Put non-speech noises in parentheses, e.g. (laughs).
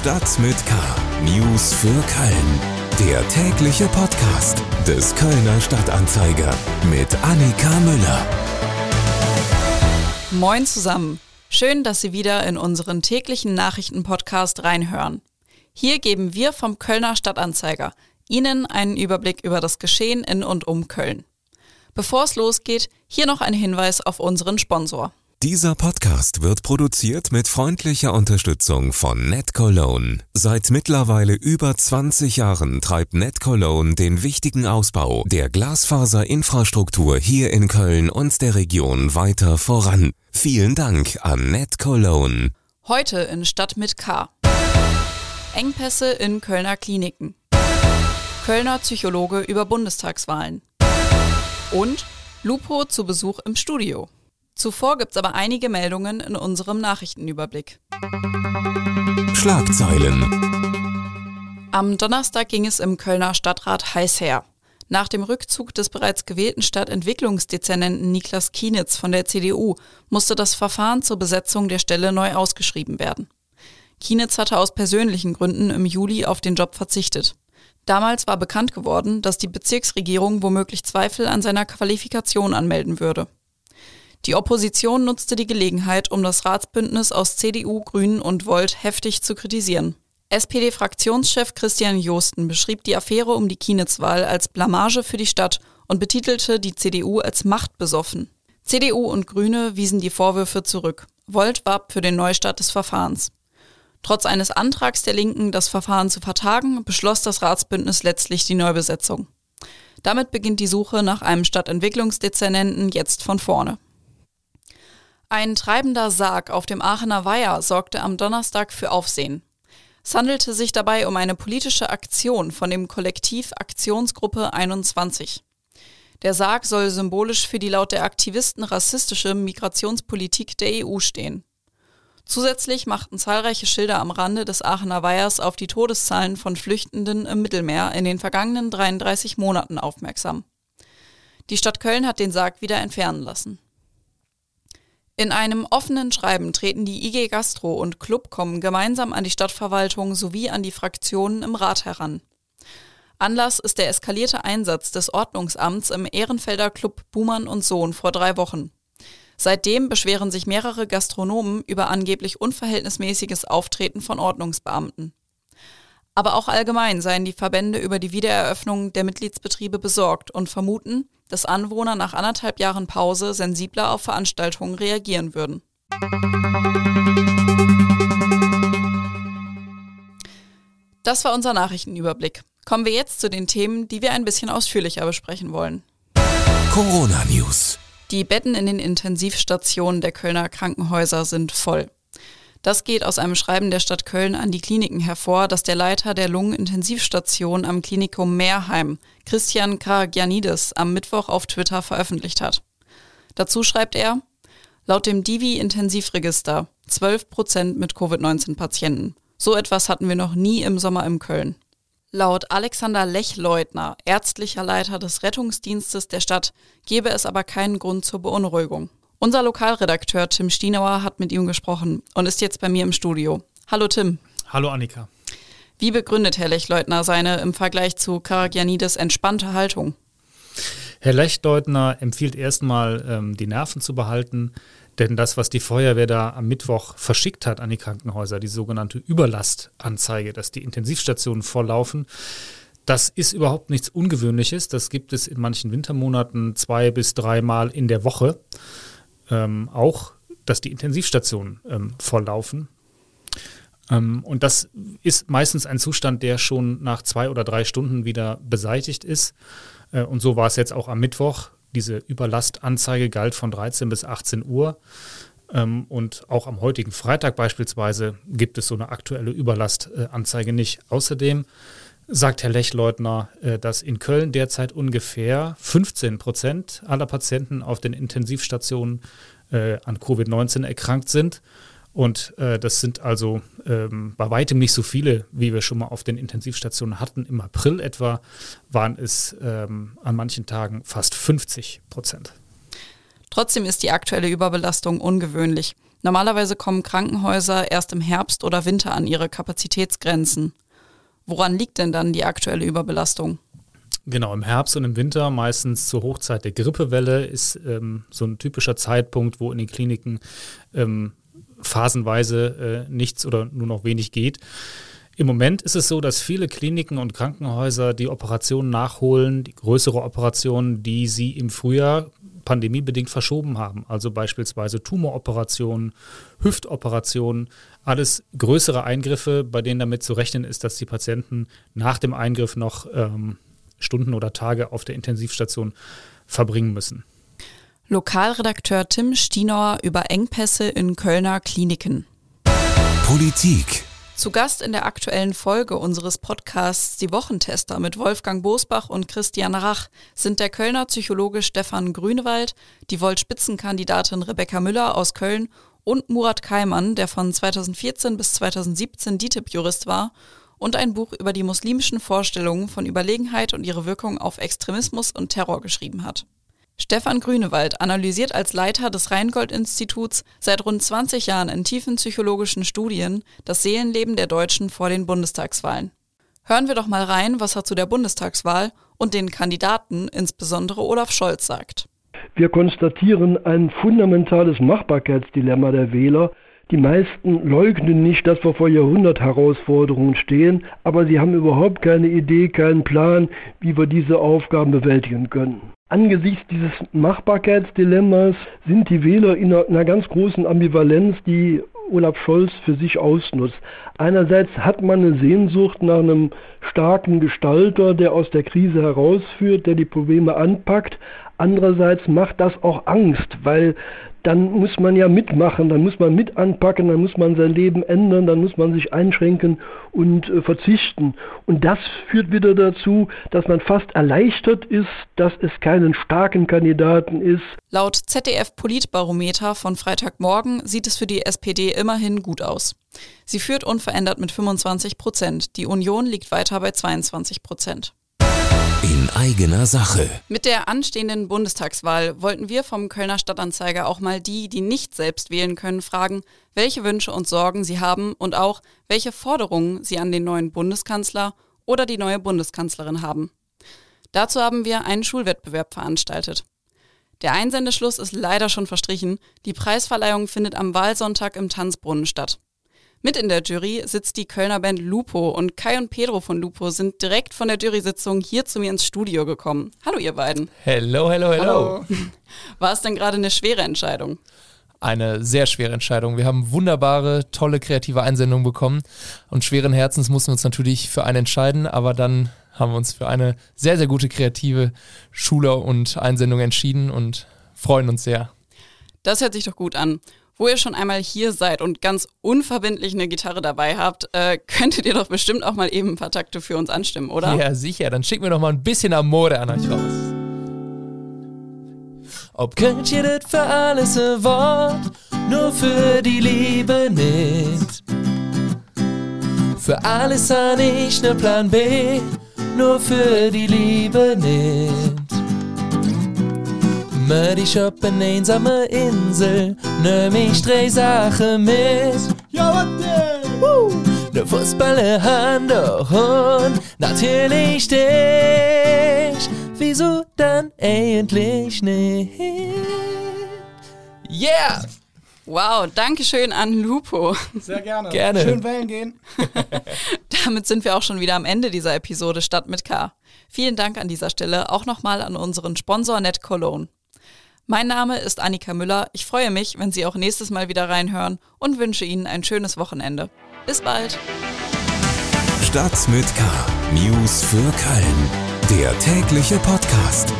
Stadt mit K. News für Köln. Der tägliche Podcast des Kölner Stadtanzeiger mit Annika Müller. Moin zusammen. Schön, dass Sie wieder in unseren täglichen Nachrichtenpodcast reinhören. Hier geben wir vom Kölner Stadtanzeiger Ihnen einen Überblick über das Geschehen in und um Köln. Bevor es losgeht, hier noch ein Hinweis auf unseren Sponsor. Dieser Podcast wird produziert mit freundlicher Unterstützung von NetCologne. Seit mittlerweile über 20 Jahren treibt NetCologne den wichtigen Ausbau der Glasfaserinfrastruktur hier in Köln und der Region weiter voran. Vielen Dank an NetCologne. Heute in Stadt mit K. Engpässe in Kölner Kliniken. Kölner Psychologe über Bundestagswahlen. Und Lupo zu Besuch im Studio. Zuvor gibt es aber einige Meldungen in unserem Nachrichtenüberblick. Schlagzeilen. Am Donnerstag ging es im Kölner Stadtrat heiß her. Nach dem Rückzug des bereits gewählten Stadtentwicklungsdezernenten Niklas Kienitz von der CDU musste das Verfahren zur Besetzung der Stelle neu ausgeschrieben werden. Kienitz hatte aus persönlichen Gründen im Juli auf den Job verzichtet. Damals war bekannt geworden, dass die Bezirksregierung womöglich Zweifel an seiner Qualifikation anmelden würde. Die Opposition nutzte die Gelegenheit, um das Ratsbündnis aus CDU, Grünen und Volt heftig zu kritisieren. SPD-Fraktionschef Christian Josten beschrieb die Affäre um die Kienitz-Wahl als Blamage für die Stadt und betitelte die CDU als machtbesoffen. CDU und Grüne wiesen die Vorwürfe zurück. Volt warb für den Neustart des Verfahrens. Trotz eines Antrags der Linken, das Verfahren zu vertagen, beschloss das Ratsbündnis letztlich die Neubesetzung. Damit beginnt die Suche nach einem Stadtentwicklungsdezernenten jetzt von vorne. Ein treibender Sarg auf dem Aachener Weiher sorgte am Donnerstag für Aufsehen. Es handelte sich dabei um eine politische Aktion von dem Kollektiv Aktionsgruppe 21. Der Sarg soll symbolisch für die laut der Aktivisten rassistische Migrationspolitik der EU stehen. Zusätzlich machten zahlreiche Schilder am Rande des Aachener Weihers auf die Todeszahlen von Flüchtenden im Mittelmeer in den vergangenen 33 Monaten aufmerksam. Die Stadt Köln hat den Sarg wieder entfernen lassen. In einem offenen Schreiben treten die IG Gastro und Clubcom gemeinsam an die Stadtverwaltung sowie an die Fraktionen im Rat heran. Anlass ist der eskalierte Einsatz des Ordnungsamts im Ehrenfelder Club Buhmann und Sohn vor drei Wochen. Seitdem beschweren sich mehrere Gastronomen über angeblich unverhältnismäßiges Auftreten von Ordnungsbeamten. Aber auch allgemein seien die Verbände über die Wiedereröffnung der Mitgliedsbetriebe besorgt und vermuten, dass Anwohner nach anderthalb Jahren Pause sensibler auf Veranstaltungen reagieren würden. Das war unser Nachrichtenüberblick. Kommen wir jetzt zu den Themen, die wir ein bisschen ausführlicher besprechen wollen. Corona News. Die Betten in den Intensivstationen der Kölner Krankenhäuser sind voll. Das geht aus einem Schreiben der Stadt Köln an die Kliniken hervor, das der Leiter der Lungenintensivstation am Klinikum Meerheim, Christian Karagianidis, am Mittwoch auf Twitter veröffentlicht hat. Dazu schreibt er, laut dem Divi-Intensivregister 12 Prozent mit Covid-19-Patienten. So etwas hatten wir noch nie im Sommer in Köln. Laut Alexander Lechleutner, ärztlicher Leiter des Rettungsdienstes der Stadt, gebe es aber keinen Grund zur Beunruhigung. Unser Lokalredakteur Tim Stienauer hat mit ihm gesprochen und ist jetzt bei mir im Studio. Hallo Tim. Hallo Annika. Wie begründet Herr Lechleutner seine im Vergleich zu Karagianidis entspannte Haltung? Herr Lechleutner empfiehlt erstmal, ähm, die Nerven zu behalten, denn das, was die Feuerwehr da am Mittwoch verschickt hat an die Krankenhäuser, die sogenannte Überlastanzeige, dass die Intensivstationen volllaufen, das ist überhaupt nichts Ungewöhnliches. Das gibt es in manchen Wintermonaten zwei bis dreimal in der Woche ähm, auch, dass die Intensivstationen ähm, volllaufen. Ähm, und das ist meistens ein Zustand, der schon nach zwei oder drei Stunden wieder beseitigt ist. Äh, und so war es jetzt auch am Mittwoch. Diese Überlastanzeige galt von 13 bis 18 Uhr. Ähm, und auch am heutigen Freitag beispielsweise gibt es so eine aktuelle Überlastanzeige nicht. Außerdem sagt Herr Lechleutner, äh, dass in Köln derzeit ungefähr 15 Prozent aller Patienten auf den Intensivstationen äh, an Covid-19 erkrankt sind. Und äh, das sind also ähm, bei weitem nicht so viele, wie wir schon mal auf den Intensivstationen hatten. Im April etwa waren es ähm, an manchen Tagen fast 50 Prozent. Trotzdem ist die aktuelle Überbelastung ungewöhnlich. Normalerweise kommen Krankenhäuser erst im Herbst oder Winter an ihre Kapazitätsgrenzen. Woran liegt denn dann die aktuelle Überbelastung? Genau, im Herbst und im Winter, meistens zur Hochzeit der Grippewelle, ist ähm, so ein typischer Zeitpunkt, wo in den Kliniken ähm, phasenweise äh, nichts oder nur noch wenig geht. Im Moment ist es so, dass viele Kliniken und Krankenhäuser die Operationen nachholen, die größere Operationen, die sie im Frühjahr pandemiebedingt verschoben haben. Also beispielsweise Tumoroperationen, Hüftoperationen, alles größere Eingriffe, bei denen damit zu rechnen ist, dass die Patienten nach dem Eingriff noch ähm, Stunden oder Tage auf der Intensivstation verbringen müssen. Lokalredakteur Tim Stienauer über Engpässe in Kölner Kliniken. Politik. Zu Gast in der aktuellen Folge unseres Podcasts Die Wochentester mit Wolfgang Bosbach und Christian Rach sind der Kölner Psychologe Stefan Grünewald, die Volt-Spitzenkandidatin Rebecca Müller aus Köln und Murat Kaimann, der von 2014 bis 2017 DITIB-Jurist war und ein Buch über die muslimischen Vorstellungen von Überlegenheit und ihre Wirkung auf Extremismus und Terror geschrieben hat. Stefan Grünewald analysiert als Leiter des Rheingold-Instituts seit rund 20 Jahren in tiefen psychologischen Studien das Seelenleben der Deutschen vor den Bundestagswahlen. Hören wir doch mal rein, was er zu der Bundestagswahl und den Kandidaten, insbesondere Olaf Scholz, sagt. Wir konstatieren ein fundamentales Machbarkeitsdilemma der Wähler. Die meisten leugnen nicht, dass wir vor Jahrhundertherausforderungen stehen, aber sie haben überhaupt keine Idee, keinen Plan, wie wir diese Aufgaben bewältigen können. Angesichts dieses Machbarkeitsdilemmas sind die Wähler in einer, ganz großen Ambivalenz, die Olaf Scholz für sich ausnutzt. Einerseits hat man eine Sehnsucht nach einem starken Gestalter, der aus der Krise herausführt, der die Probleme anpackt. Andererseits macht das auch Angst, weil dann muss man ja mitmachen, dann muss man mit anpacken, dann muss man sein Leben ändern, dann muss man sich einschränken und äh, verzichten. Und das führt wieder dazu, dass man fast erleichtert ist, dass es keinen starken Kandidaten ist. Laut ZDF Politbarometer von Freitagmorgen sieht es für die SPD immerhin gut aus. Sie führt unverändert mit 25 Prozent. Die Union liegt weiter bei 22 Prozent. In eigener Sache. Mit der anstehenden Bundestagswahl wollten wir vom Kölner Stadtanzeiger auch mal die, die nicht selbst wählen können, fragen, welche Wünsche und Sorgen sie haben und auch, welche Forderungen sie an den neuen Bundeskanzler oder die neue Bundeskanzlerin haben. Dazu haben wir einen Schulwettbewerb veranstaltet. Der Einsendeschluss ist leider schon verstrichen. Die Preisverleihung findet am Wahlsonntag im Tanzbrunnen statt. Mit in der Jury sitzt die Kölner Band Lupo und Kai und Pedro von Lupo sind direkt von der Jury-Sitzung hier zu mir ins Studio gekommen. Hallo ihr beiden. Hello, hello, hello. (laughs) War es denn gerade eine schwere Entscheidung? Eine sehr schwere Entscheidung. Wir haben wunderbare, tolle, kreative Einsendungen bekommen und schweren Herzens mussten wir uns natürlich für eine entscheiden, aber dann haben wir uns für eine sehr, sehr gute kreative Schule und Einsendung entschieden und freuen uns sehr. Das hört sich doch gut an wo ihr schon einmal hier seid und ganz unverbindlich eine Gitarre dabei habt, äh, könntet ihr doch bestimmt auch mal eben ein paar Takte für uns anstimmen, oder? Ja, sicher. Dann schicken wir doch mal ein bisschen Amore an euch raus. Ob könnt ihr das für alles ein Wort, nur für die Liebe nicht. Für alles han ich ne Plan B, nur für die Liebe nicht. Mör dich op een eenzame Insel, nimm ich drei Sachen mit. Ja, was! Ne Fußballer, Hand und natürlich dich. Wieso dann endlich nicht? Yeah! Wow, danke schön an Lupo. Sehr gerne. Gerne. Schön wählen gehen. (laughs) Damit sind wir auch schon wieder am Ende dieser Episode Stadt mit K. Vielen Dank an dieser Stelle auch nochmal an unseren Sponsor Net Cologne. Mein Name ist Annika Müller. Ich freue mich, wenn Sie auch nächstes Mal wieder reinhören und wünsche Ihnen ein schönes Wochenende. Bis bald. Stadt mit K. News für Köln. Der tägliche Podcast.